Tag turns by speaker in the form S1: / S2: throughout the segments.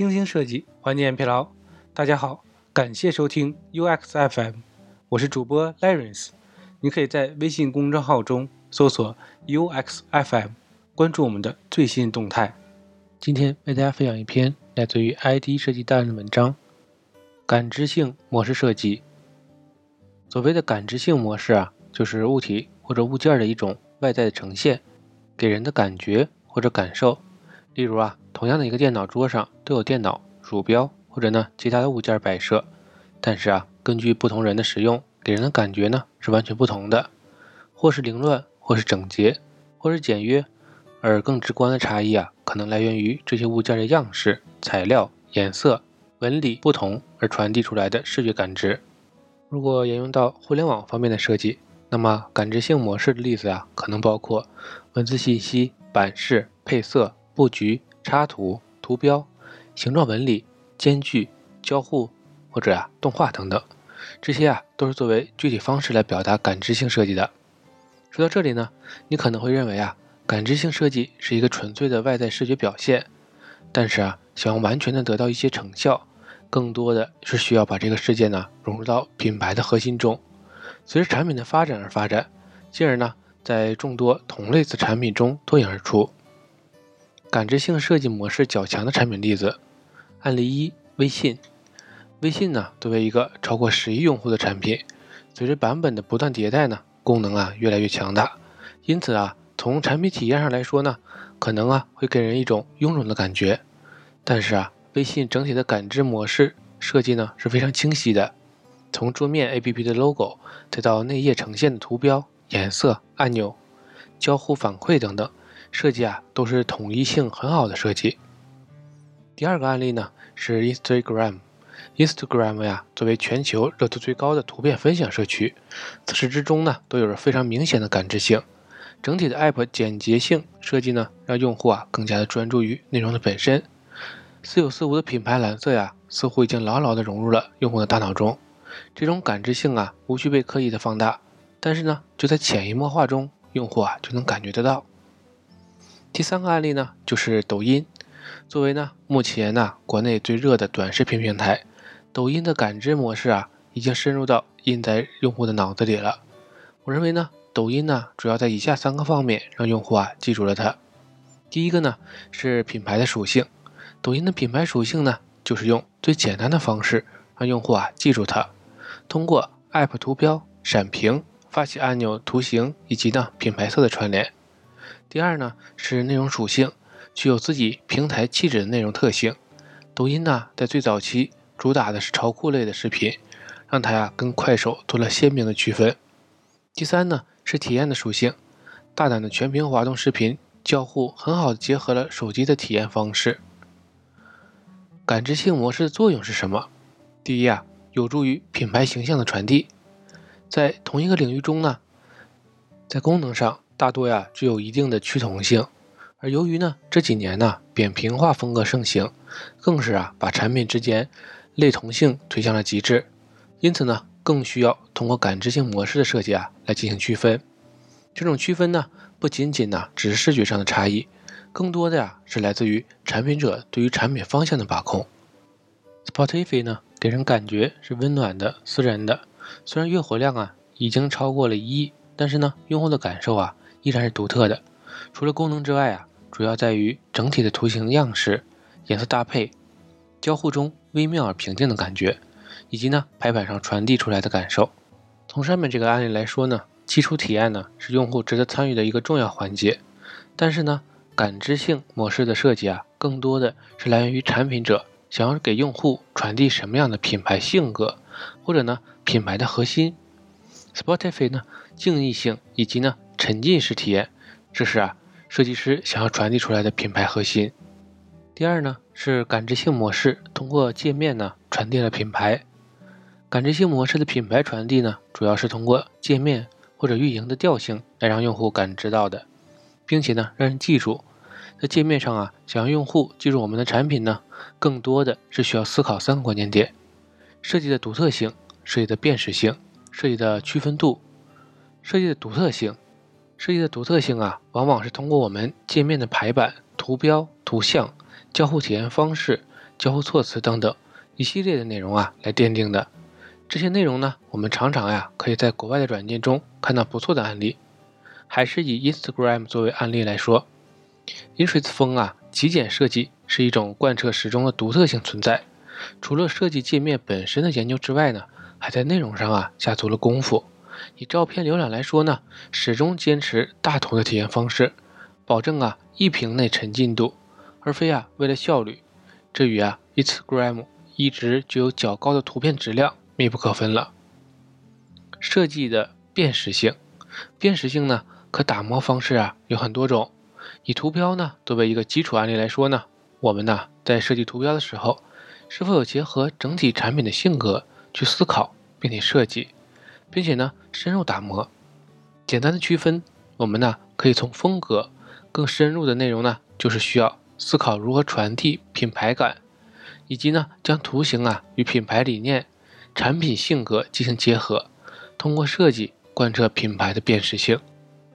S1: 精心设计，缓解疲劳。大家好，感谢收听 UX FM，我是主播 l a r e n c e。你可以在微信公众号中搜索 UX FM，关注我们的最新动态。今天为大家分享一篇来自于 ID 设计大人的文章：感知性模式设计。所谓的感知性模式啊，就是物体或者物件的一种外在的呈现，给人的感觉或者感受。例如啊，同样的一个电脑桌上都有电脑、鼠标或者呢其他的物件摆设，但是啊，根据不同人的使用，给人的感觉呢是完全不同的，或是凌乱，或是整洁，或是简约，而更直观的差异啊，可能来源于这些物件的样式、材料、颜色、纹理不同而传递出来的视觉感知。如果沿用到互联网方面的设计，那么感知性模式的例子啊，可能包括文字信息、版式、配色。布局、插图、图标、形状纹理、间距、交互或者啊动画等等，这些啊都是作为具体方式来表达感知性设计的。说到这里呢，你可能会认为啊，感知性设计是一个纯粹的外在视觉表现，但是啊，想要完全的得到一些成效，更多的是需要把这个事件呢融入到品牌的核心中，随着产品的发展而发展，进而呢在众多同类似产品中脱颖而出。感知性设计模式较强的产品例子，案例一：微信。微信呢，作为一个超过十亿用户的产品，随着版本的不断迭代呢，功能啊越来越强大。因此啊，从产品体验上来说呢，可能啊会给人一种臃肿的感觉。但是啊，微信整体的感知模式设计呢是非常清晰的，从桌面 APP 的 logo，再到内页呈现的图标、颜色、按钮、交互反馈等等。设计啊，都是统一性很好的设计。第二个案例呢是 Instagram。Instagram 呀，作为全球热度最高的图片分享社区，自始至终呢都有着非常明显的感知性。整体的 App 简洁性设计呢，让用户啊更加的专注于内容的本身。似有似无的品牌蓝色呀，似乎已经牢牢的融入了用户的大脑中。这种感知性啊，无需被刻意的放大，但是呢，就在潜移默化中，用户啊就能感觉得到。第三个案例呢，就是抖音。作为呢目前呢国内最热的短视频平台，抖音的感知模式啊，已经深入到印在用户的脑子里了。我认为呢，抖音呢主要在以下三个方面让用户啊记住了它。第一个呢是品牌的属性，抖音的品牌属性呢就是用最简单的方式让用户啊记住它，通过 App 图标、闪屏、发起按钮、图形以及呢品牌色的串联。第二呢是内容属性，具有自己平台气质的内容特性。抖音呢在最早期主打的是潮酷类的视频，让它呀跟快手做了鲜明的区分。第三呢是体验的属性，大胆的全屏滑动视频交互，很好的结合了手机的体验方式。感知性模式的作用是什么？第一啊，有助于品牌形象的传递。在同一个领域中呢，在功能上。大多呀具有一定的趋同性，而由于呢这几年呢扁平化风格盛行，更是啊把产品之间类同性推向了极致，因此呢更需要通过感知性模式的设计啊来进行区分。这种区分呢不仅仅呢只是视觉上的差异，更多的呀是来自于产品者对于产品方向的把控。Spotify 呢给人感觉是温暖的、私人的，虽然月活量啊已经超过了一亿，但是呢用户的感受啊。依然是独特的，除了功能之外啊，主要在于整体的图形样式、颜色搭配、交互中微妙而平静的感觉，以及呢排版上传递出来的感受。从上面这个案例来说呢，基础体验呢是用户值得参与的一个重要环节。但是呢，感知性模式的设计啊，更多的是来源于产品者想要给用户传递什么样的品牌性格，或者呢品牌的核心。Spotify 呢，静谧性以及呢。沉浸式体验，这是啊设计师想要传递出来的品牌核心。第二呢是感知性模式，通过界面呢传递了品牌。感知性模式的品牌传递呢，主要是通过界面或者运营的调性来让用户感知到的，并且呢让人记住。在界面上啊，想让用户记住我们的产品呢，更多的是需要思考三个关键点：设计的独特性、设计的辨识性、设计的区分度。设计的独特性。设计的独特性啊，往往是通过我们界面的排版、图标、图像、交互体验方式、交互措辞等等一系列的内容啊来奠定的。这些内容呢，我们常常呀可以在国外的软件中看到不错的案例。还是以 Instagram 作为案例来说，Interest 风啊极简设计是一种贯彻始终的独特性存在。除了设计界面本身的研究之外呢，还在内容上啊下足了功夫。以照片浏览来说呢，始终坚持大图的体验方式，保证啊一屏内沉浸度，而非啊为了效率。这与啊 Instagram 一直具有较高的图片质量密不可分了。设计的辨识性，辨识性呢？可打磨方式啊有很多种，以图标呢作为一个基础案例来说呢，我们呢在设计图标的时候，是否有结合整体产品的性格去思考并且设计，并且呢深入打磨。简单的区分，我们呢可以从风格，更深入的内容呢就是需要思考如何传递品牌感，以及呢将图形啊与品牌理念、产品性格进行结合，通过设计贯彻品牌的辨识性。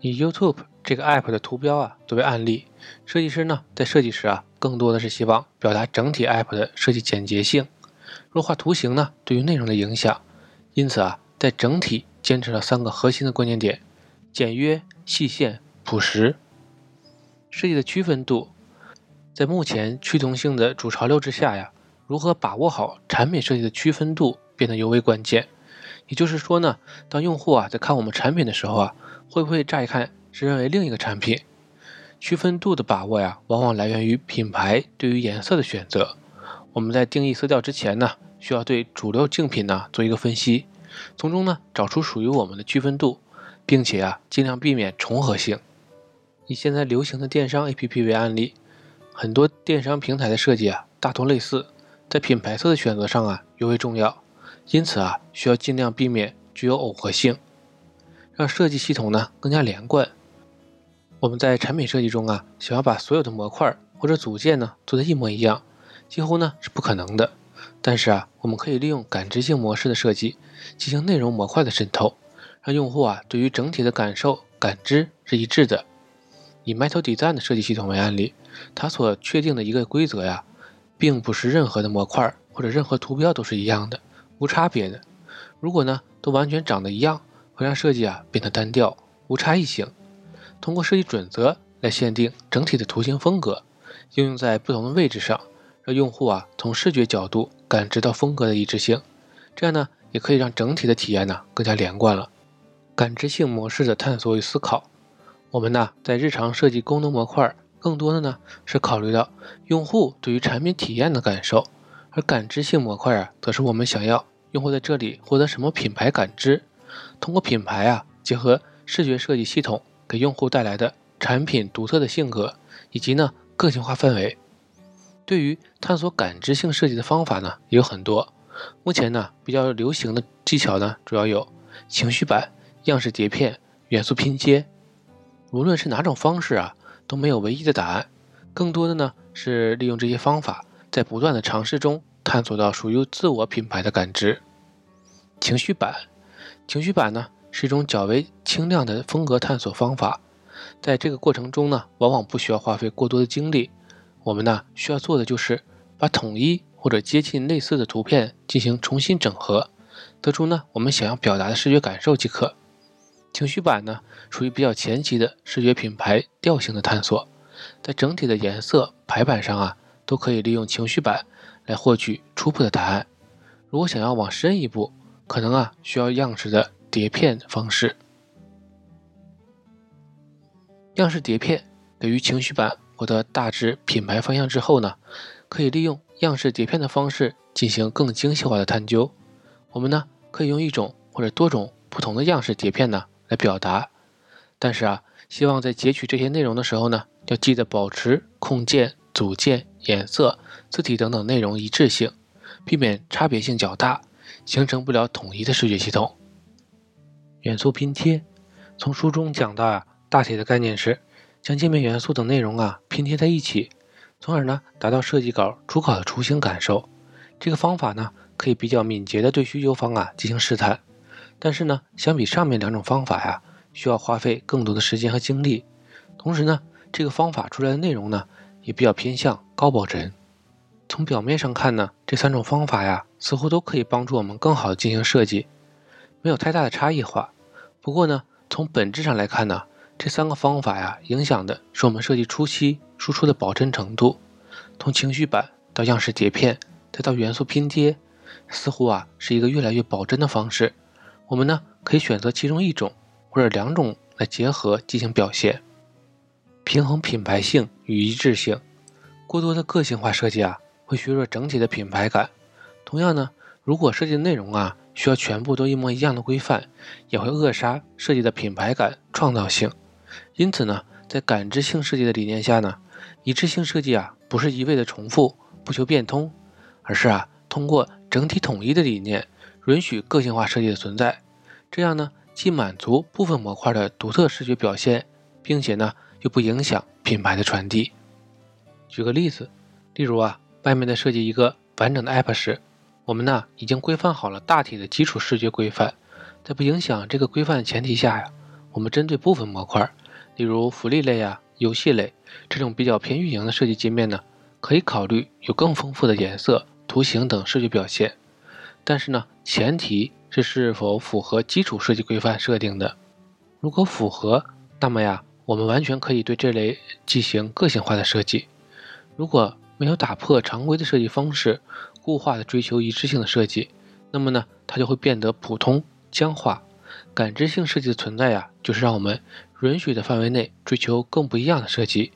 S1: 以 YouTube 这个 App 的图标啊作为案例，设计师呢在设计时啊更多的是希望表达整体 App 的设计简洁性，弱化图形呢对于内容的影响，因此啊在整体坚持了三个核心的关键点：简约、细线、朴实。设计的区分度，在目前趋同性的主潮流之下呀，如何把握好产品设计的区分度变得尤为关键。也就是说呢，当用户啊在看我们产品的时候啊。会不会乍一看是认为另一个产品？区分度的把握呀，往往来源于品牌对于颜色的选择。我们在定义色调之前呢，需要对主流竞品呢做一个分析，从中呢找出属于我们的区分度，并且啊尽量避免重合性。以现在流行的电商 APP 为案例，很多电商平台的设计啊大同类似，在品牌色的选择上啊尤为重要，因此啊需要尽量避免具有耦合性。让设计系统呢更加连贯。我们在产品设计中啊，想要把所有的模块或者组件呢做的一模一样，几乎呢是不可能的。但是啊，我们可以利用感知性模式的设计，进行内容模块的渗透，让用户啊对于整体的感受感知是一致的。以 Metal Design 的设计系统为案例，它所确定的一个规则呀，并不是任何的模块或者任何图标都是一样的，无差别的。如果呢都完全长得一样。会让设计啊变得单调无差异性。通过设计准则来限定整体的图形风格，应用在不同的位置上，让用户啊从视觉角度感知到风格的一致性。这样呢，也可以让整体的体验呢更加连贯了。感知性模式的探索与思考，我们呢在日常设计功能模块，更多的呢是考虑到用户对于产品体验的感受，而感知性模块啊，则是我们想要用户在这里获得什么品牌感知。通过品牌啊，结合视觉设计系统给用户带来的产品独特的性格，以及呢个性化氛围。对于探索感知性设计的方法呢，也有很多。目前呢比较流行的技巧呢，主要有情绪板、样式碟片、元素拼接。无论是哪种方式啊，都没有唯一的答案。更多的呢是利用这些方法，在不断的尝试中探索到属于自我品牌的感知。情绪板。情绪板呢是一种较为轻量的风格探索方法，在这个过程中呢，往往不需要花费过多的精力。我们呢需要做的就是把统一或者接近类似的图片进行重新整合，得出呢我们想要表达的视觉感受即可。情绪板呢属于比较前期的视觉品牌调性的探索，在整体的颜色排版上啊，都可以利用情绪板来获取初步的答案。如果想要往深一步，可能啊，需要样式的碟片方式。样式碟片给予情绪板获得大致品牌方向之后呢，可以利用样式碟片的方式进行更精细化的探究。我们呢，可以用一种或者多种不同的样式碟片呢来表达。但是啊，希望在截取这些内容的时候呢，要记得保持控件、组件、颜色、字体等等内容一致性，避免差别性较大。形成不了统一的视觉系统。元素拼贴，从书中讲到啊，大体的概念是将界面元素等内容啊拼贴在一起，从而呢达到设计稿初稿的雏形感受。这个方法呢可以比较敏捷的对需求方啊进行试探，但是呢相比上面两种方法呀，需要花费更多的时间和精力。同时呢，这个方法出来的内容呢也比较偏向高保真。从表面上看呢，这三种方法呀，似乎都可以帮助我们更好的进行设计，没有太大的差异化。不过呢，从本质上来看呢，这三个方法呀，影响的是我们设计初期输出的保真程度。从情绪板到样式碟片，再到元素拼接，似乎啊是一个越来越保真的方式。我们呢可以选择其中一种或者两种来结合进行表现，平衡品牌性与一致性。过多的个性化设计啊，会削弱整体的品牌感。同样呢，如果设计的内容啊需要全部都一模一样的规范，也会扼杀设计的品牌感、创造性。因此呢，在感知性设计的理念下呢，一致性设计啊不是一味的重复、不求变通，而是啊通过整体统一的理念。允许个性化设计的存在，这样呢，既满足部分模块的独特视觉表现，并且呢，又不影响品牌的传递。举个例子，例如啊，外面在设计一个完整的 App 时，我们呢已经规范好了大体的基础视觉规范，在不影响这个规范的前提下呀，我们针对部分模块，例如福利类呀、游戏类这种比较偏运营的设计界面呢，可以考虑有更丰富的颜色、图形等视觉表现。但是呢，前提是是否符合基础设计规范设定的。如果符合，那么呀，我们完全可以对这类进行个性化的设计。如果没有打破常规的设计方式，固化的追求一致性的设计，那么呢，它就会变得普通僵化。感知性设计的存在呀，就是让我们允许的范围内追求更不一样的设计，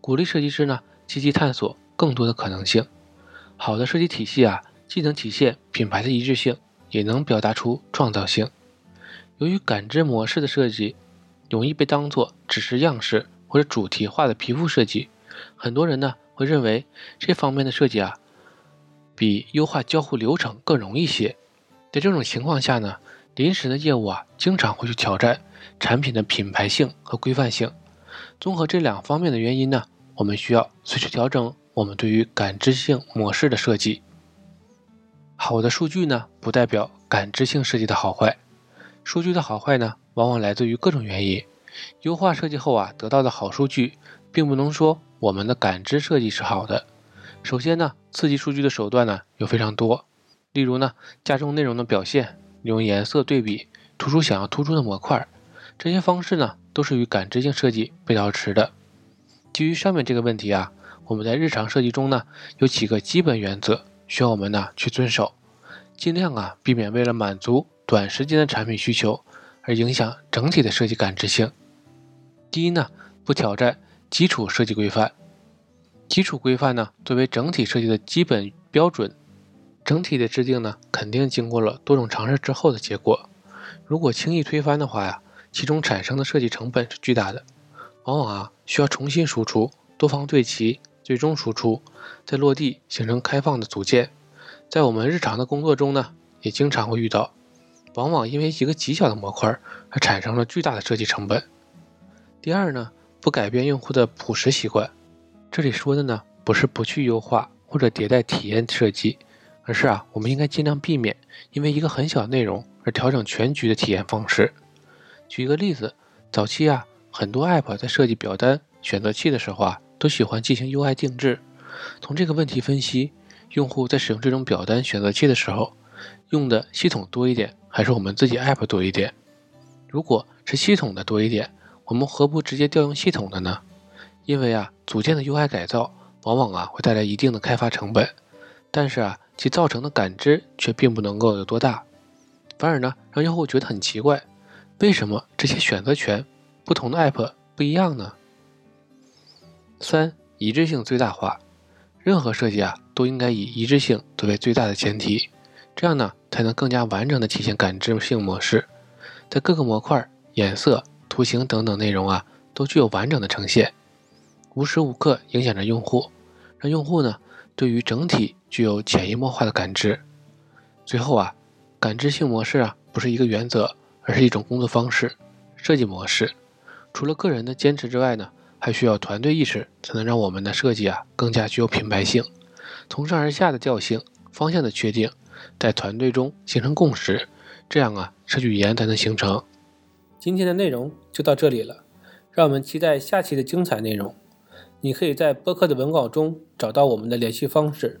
S1: 鼓励设计师呢积极探索更多的可能性。好的设计体系啊。既能体现品牌的一致性，也能表达出创造性。由于感知模式的设计容易被当作只是样式或者主题化的皮肤设计，很多人呢会认为这方面的设计啊比优化交互流程更容易些。在这种情况下呢，临时的业务啊经常会去挑战产品的品牌性和规范性。综合这两方面的原因呢，我们需要随时调整我们对于感知性模式的设计。好的数据呢，不代表感知性设计的好坏。数据的好坏呢，往往来自于各种原因。优化设计后啊，得到的好数据，并不能说我们的感知设计是好的。首先呢，刺激数据的手段呢有非常多，例如呢，加重内容的表现，用颜色对比，突出想要突出的模块，这些方式呢，都是与感知性设计背道而驰的。基于上面这个问题啊，我们在日常设计中呢，有几个基本原则。需要我们呢去遵守，尽量啊避免为了满足短时间的产品需求而影响整体的设计感知性。第一呢，不挑战基础设计规范。基础规范呢作为整体设计的基本标准，整体的制定呢肯定经过了多种尝试之后的结果。如果轻易推翻的话呀，其中产生的设计成本是巨大的，往往啊需要重新输出，多方对齐。最终输出，在落地形成开放的组件。在我们日常的工作中呢，也经常会遇到，往往因为一个极小的模块而产生了巨大的设计成本。第二呢，不改变用户的朴实习惯。这里说的呢，不是不去优化或者迭代体验设计，而是啊，我们应该尽量避免因为一个很小的内容而调整全局的体验方式。举一个例子，早期啊，很多 App 在设计表单选择器的时候啊。都喜欢进行 UI 定制。从这个问题分析，用户在使用这种表单选择器的时候，用的系统多一点，还是我们自己 App 多一点？如果是系统的多一点，我们何不直接调用系统的呢？因为啊，组件的 UI 改造往往啊会带来一定的开发成本，但是啊，其造成的感知却并不能够有多大，反而呢，让用户觉得很奇怪，为什么这些选择权不同的 App 不一样呢？三一致性最大化，任何设计啊都应该以一致性作为最大的前提，这样呢才能更加完整的体现感知性模式，在各个模块、颜色、图形等等内容啊都具有完整的呈现，无时无刻影响着用户，让用户呢对于整体具有潜移默化的感知。最后啊，感知性模式啊不是一个原则，而是一种工作方式、设计模式，除了个人的坚持之外呢。还需要团队意识，才能让我们的设计啊更加具有品牌性。从上而下的调性、方向的确定，在团队中形成共识，这样啊设计语言才能形成。
S2: 今天的内容就到这里了，让我们期待下期的精彩内容。你可以在播客的文稿中找到我们的联系方式，